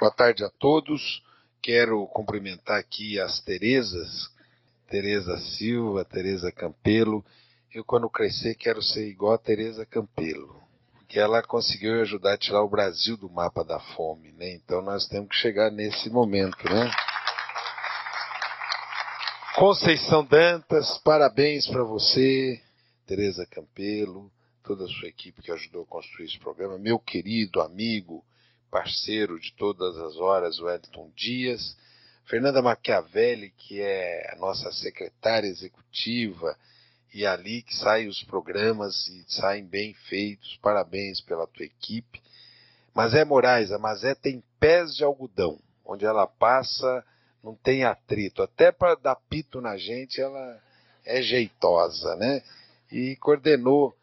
Boa tarde a todos. Quero cumprimentar aqui as Terezas, Tereza Silva, Tereza Campelo. Eu, quando crescer, quero ser igual a Tereza Campelo, porque ela conseguiu ajudar a tirar o Brasil do mapa da fome, né? Então nós temos que chegar nesse momento, né? Conceição Dantas, parabéns para você, Tereza Campelo, toda a sua equipe que ajudou a construir esse programa, meu querido amigo, parceiro de todas as horas, Wellington Dias, Fernanda Machiavelli, que é a nossa secretária executiva, e ali que saem os programas e saem bem feitos, parabéns pela tua equipe. Mazé Moraes, a Mazé tem pés de algodão, onde ela passa não tem atrito, até para dar pito na gente ela é jeitosa, né? E coordenou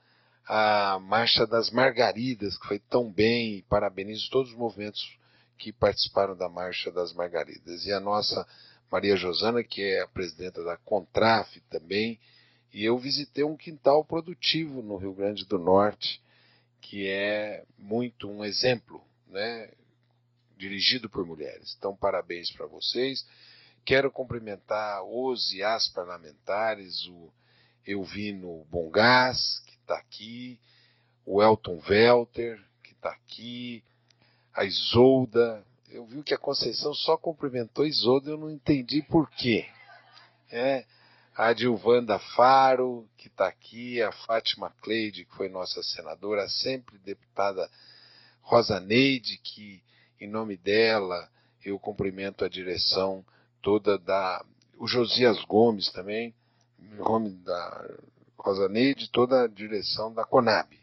a Marcha das Margaridas, que foi tão bem, parabenizo todos os movimentos que participaram da Marcha das Margaridas. E a nossa Maria Josana, que é a presidenta da Contraf também, e eu visitei um quintal produtivo no Rio Grande do Norte, que é muito um exemplo, né? Dirigido por mulheres. Então, parabéns para vocês. Quero cumprimentar os e as parlamentares, o Elvino Bongás, está aqui, o Elton Welter, que está aqui, a Isolda. Eu vi que a Conceição só cumprimentou a Isolda, eu não entendi por quê. É, a Dilvanda Faro, que está aqui, a Fátima Cleide, que foi nossa senadora, sempre deputada Rosa Neide, que em nome dela eu cumprimento a direção toda da. O Josias Gomes também, nome da Rosaneide, toda a direção da Conab,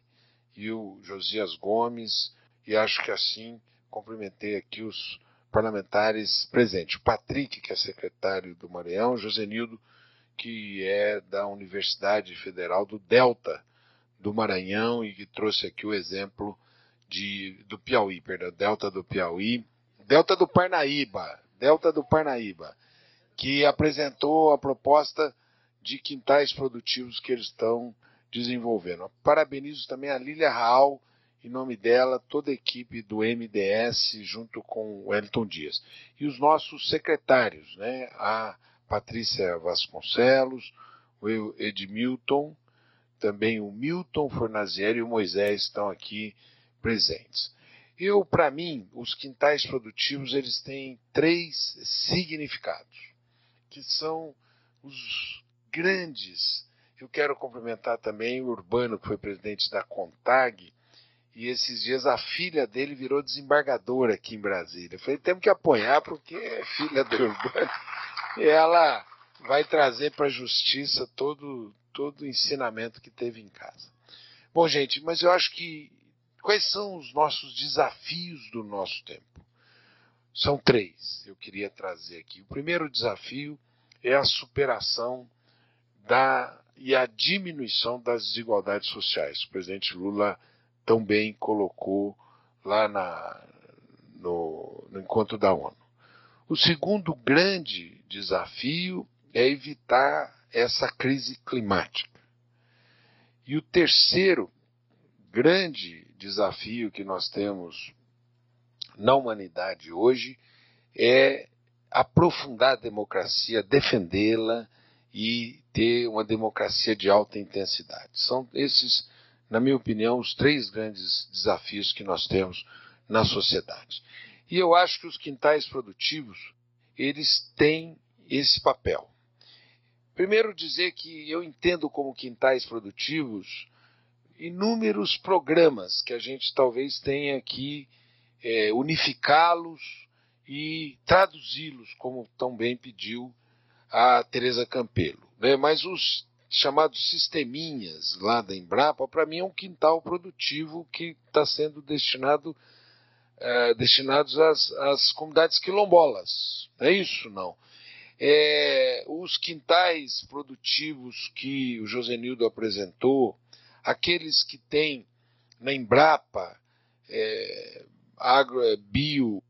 e o Josias Gomes, e acho que assim cumprimentei aqui os parlamentares presentes. O Patrick, que é secretário do Maranhão, Josenildo, que é da Universidade Federal do Delta do Maranhão e que trouxe aqui o exemplo de, do Piauí, perdão, Delta do Piauí, Delta do Parnaíba, Delta do Parnaíba, que apresentou a proposta de quintais produtivos que eles estão desenvolvendo. Parabenizo também a Lília Raal, em nome dela, toda a equipe do MDS, junto com o Wellington Dias. E os nossos secretários, né? a Patrícia Vasconcelos, o Edmilton, também o Milton Fornazieri e o Moisés estão aqui presentes. Eu, para mim, os quintais produtivos eles têm três significados, que são os grandes. Eu quero cumprimentar também o Urbano, que foi presidente da CONTAG, e esses dias a filha dele virou desembargadora aqui em Brasília. Eu falei, temos que apoiar porque é filha do Urbano. E ela vai trazer para a justiça todo, todo o ensinamento que teve em casa. Bom, gente, mas eu acho que quais são os nossos desafios do nosso tempo? São três, eu queria trazer aqui. O primeiro desafio é a superação da, e a diminuição das desigualdades sociais. O presidente Lula também colocou lá na, no, no encontro da ONU. O segundo grande desafio é evitar essa crise climática. E o terceiro grande desafio que nós temos na humanidade hoje é aprofundar a democracia, defendê-la e ter uma democracia de alta intensidade. São esses, na minha opinião, os três grandes desafios que nós temos na sociedade. E eu acho que os quintais produtivos, eles têm esse papel. Primeiro dizer que eu entendo como quintais produtivos inúmeros programas que a gente talvez tenha que é, unificá-los e traduzi-los, como tão bem pediu a Teresa Campelo. Né? Mas os chamados sisteminhas lá da Embrapa, para mim é um quintal produtivo que está sendo destinado é, destinados às, às, comunidades quilombolas. Não é isso? Não. É, os quintais produtivos que o Josenildo apresentou, aqueles que têm na Embrapa, é, agro, é, bio,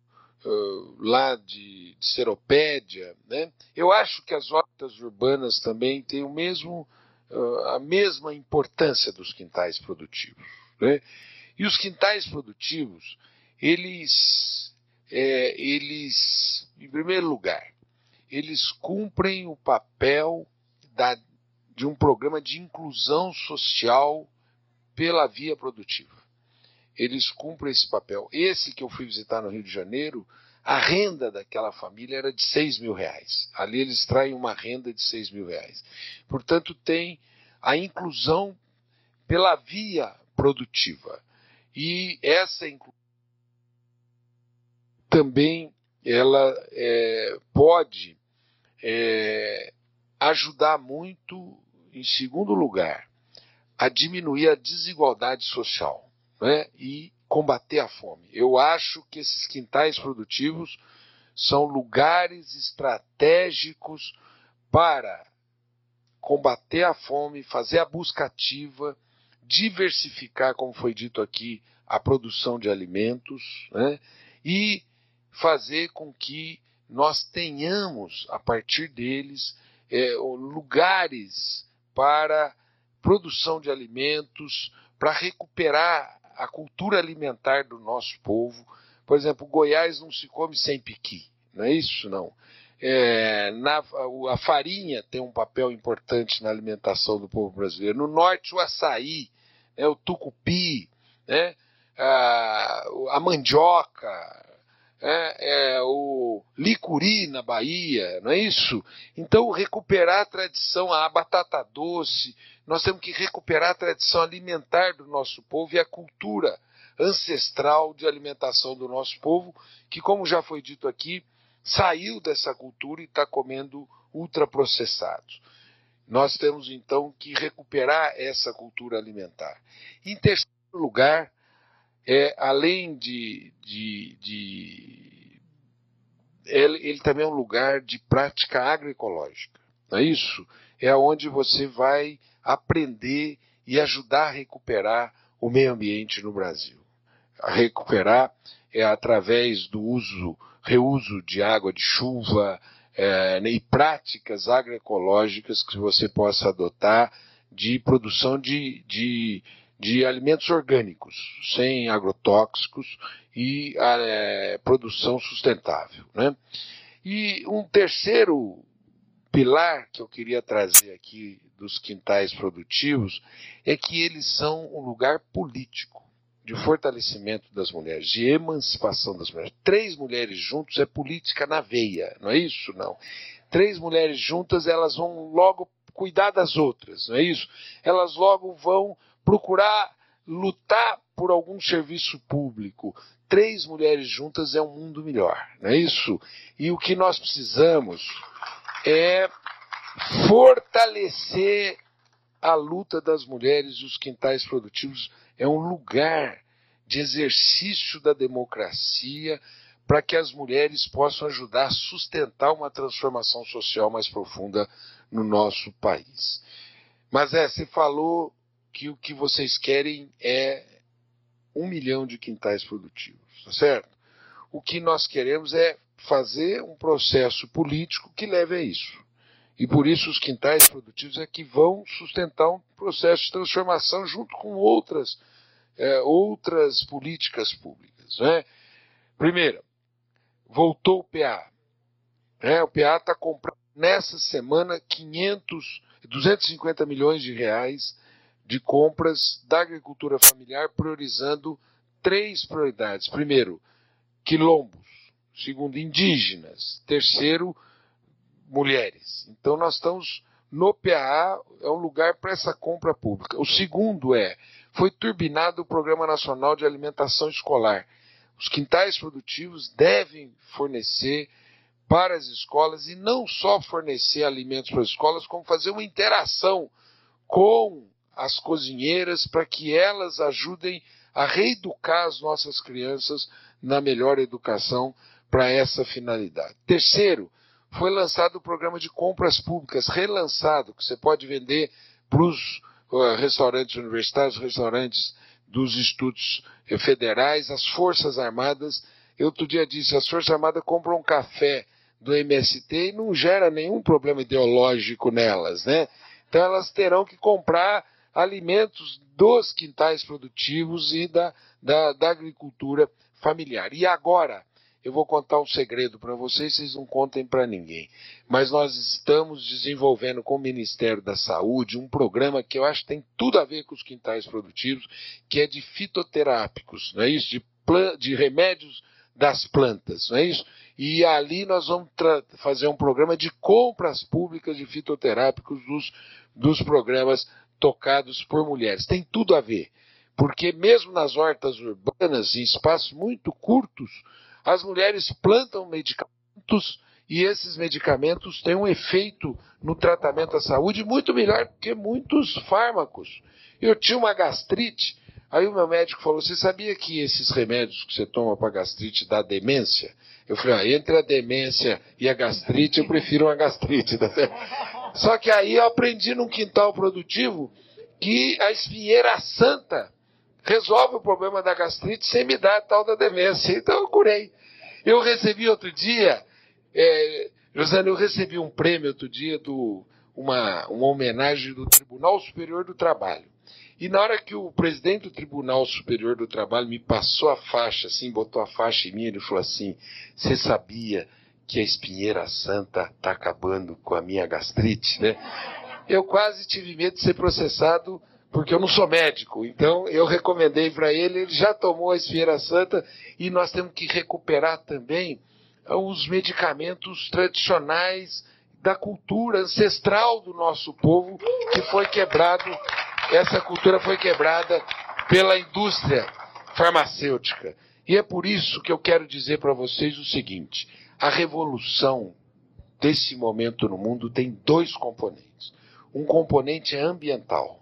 lá de, de Seropédia, né? Eu acho que as hortas urbanas também têm o mesmo, uh, a mesma importância dos quintais produtivos. Né? E os quintais produtivos, eles é, eles, em primeiro lugar, eles cumprem o papel da, de um programa de inclusão social pela via produtiva. Eles cumprem esse papel. Esse que eu fui visitar no Rio de Janeiro, a renda daquela família era de 6 mil reais. Ali eles traem uma renda de 6 mil reais. Portanto, tem a inclusão pela via produtiva. E essa inclusão também ela é, pode é, ajudar muito, em segundo lugar, a diminuir a desigualdade social né, e combater a fome. Eu acho que esses quintais produtivos são lugares estratégicos para combater a fome, fazer a busca ativa, diversificar, como foi dito aqui, a produção de alimentos né, e fazer com que nós tenhamos, a partir deles, é, lugares para produção de alimentos, para recuperar a cultura alimentar do nosso povo. Por exemplo, Goiás não se come sem piqui, não é isso? Não. É, na, a farinha tem um papel importante na alimentação do povo brasileiro. No norte, o açaí, né, o tucupi, né, a, a mandioca, é, é, o licuri na Bahia, não é isso? Então, recuperar a tradição, a batata doce, nós temos que recuperar a tradição alimentar do nosso povo e a cultura ancestral de alimentação do nosso povo, que, como já foi dito aqui, saiu dessa cultura e está comendo ultraprocessados. Nós temos então que recuperar essa cultura alimentar. Em terceiro lugar, é, além de, de, de ele, ele, também é um lugar de prática agroecológica. Não é isso? É onde você vai aprender e ajudar a recuperar o meio ambiente no Brasil. A recuperar é através do uso, reuso de água de chuva é, e práticas agroecológicas que você possa adotar de produção de, de de alimentos orgânicos, sem agrotóxicos e é, produção sustentável. Né? E um terceiro pilar que eu queria trazer aqui dos quintais produtivos é que eles são um lugar político de fortalecimento das mulheres, de emancipação das mulheres. Três mulheres juntos é política na veia, não é isso? Não. Três mulheres juntas, elas vão logo cuidar das outras, não é isso? Elas logo vão procurar lutar por algum serviço público. Três mulheres juntas é um mundo melhor, não é isso? E o que nós precisamos é fortalecer a luta das mulheres e os quintais produtivos. É um lugar de exercício da democracia para que as mulheres possam ajudar a sustentar uma transformação social mais profunda no nosso país. Mas é, você falou que o que vocês querem é um milhão de quintais produtivos, tá certo? O que nós queremos é fazer um processo político que leve a isso. E por isso os quintais produtivos é que vão sustentar um processo de transformação junto com outras, é, outras políticas públicas. Né? Primeiro, voltou o PA. Né? O PA está comprando nessa semana 500, 250 milhões de reais de compras da agricultura familiar, priorizando três prioridades. Primeiro, quilombos. Segundo, indígenas. Terceiro, mulheres. Então, nós estamos no PAA, é um lugar para essa compra pública. O segundo é, foi turbinado o Programa Nacional de Alimentação Escolar. Os quintais produtivos devem fornecer para as escolas e não só fornecer alimentos para as escolas, como fazer uma interação com as cozinheiras para que elas ajudem a reeducar as nossas crianças na melhor educação para essa finalidade. Terceiro, foi lançado o programa de compras públicas, relançado, que você pode vender para os uh, restaurantes universitários, restaurantes dos institutos federais, as Forças Armadas. Eu outro dia disse, as Forças Armadas compram um café do MST e não gera nenhum problema ideológico nelas, né? Então elas terão que comprar alimentos dos quintais produtivos e da, da, da agricultura familiar. E agora, eu vou contar um segredo para vocês, vocês não contem para ninguém. Mas nós estamos desenvolvendo com o Ministério da Saúde um programa que eu acho que tem tudo a ver com os quintais produtivos, que é de fitoterápicos, não é isso? De, de remédios das plantas, não é isso? E ali nós vamos fazer um programa de compras públicas de fitoterápicos dos, dos programas tocados por mulheres. Tem tudo a ver, porque mesmo nas hortas urbanas, em espaços muito curtos, as mulheres plantam medicamentos e esses medicamentos têm um efeito no tratamento da saúde muito melhor que muitos fármacos. Eu tinha uma gastrite Aí o meu médico falou: Você sabia que esses remédios que você toma para gastrite dá demência? Eu falei: ah, Entre a demência e a gastrite, eu prefiro uma gastrite. Só que aí eu aprendi num quintal produtivo que a espinheira santa resolve o problema da gastrite sem me dar a tal da demência. Então eu curei. Eu recebi outro dia, é, José, eu recebi um prêmio outro dia do uma, uma homenagem do Tribunal Superior do Trabalho. E na hora que o presidente do Tribunal Superior do Trabalho me passou a faixa, assim, botou a faixa em mim, ele falou assim: Você sabia que a espinheira santa está acabando com a minha gastrite, né? Eu quase tive medo de ser processado porque eu não sou médico. Então eu recomendei para ele, ele já tomou a espinheira santa e nós temos que recuperar também os medicamentos tradicionais da cultura ancestral do nosso povo que foi quebrado essa cultura foi quebrada pela indústria farmacêutica. E é por isso que eu quero dizer para vocês o seguinte: a revolução desse momento no mundo tem dois componentes. Um componente é ambiental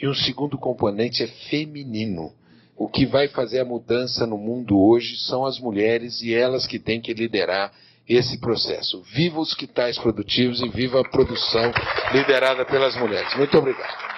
e um segundo componente é feminino. O que vai fazer a mudança no mundo hoje são as mulheres e elas que têm que liderar esse processo. Viva os quitais produtivos e viva a produção liderada pelas mulheres. Muito obrigado.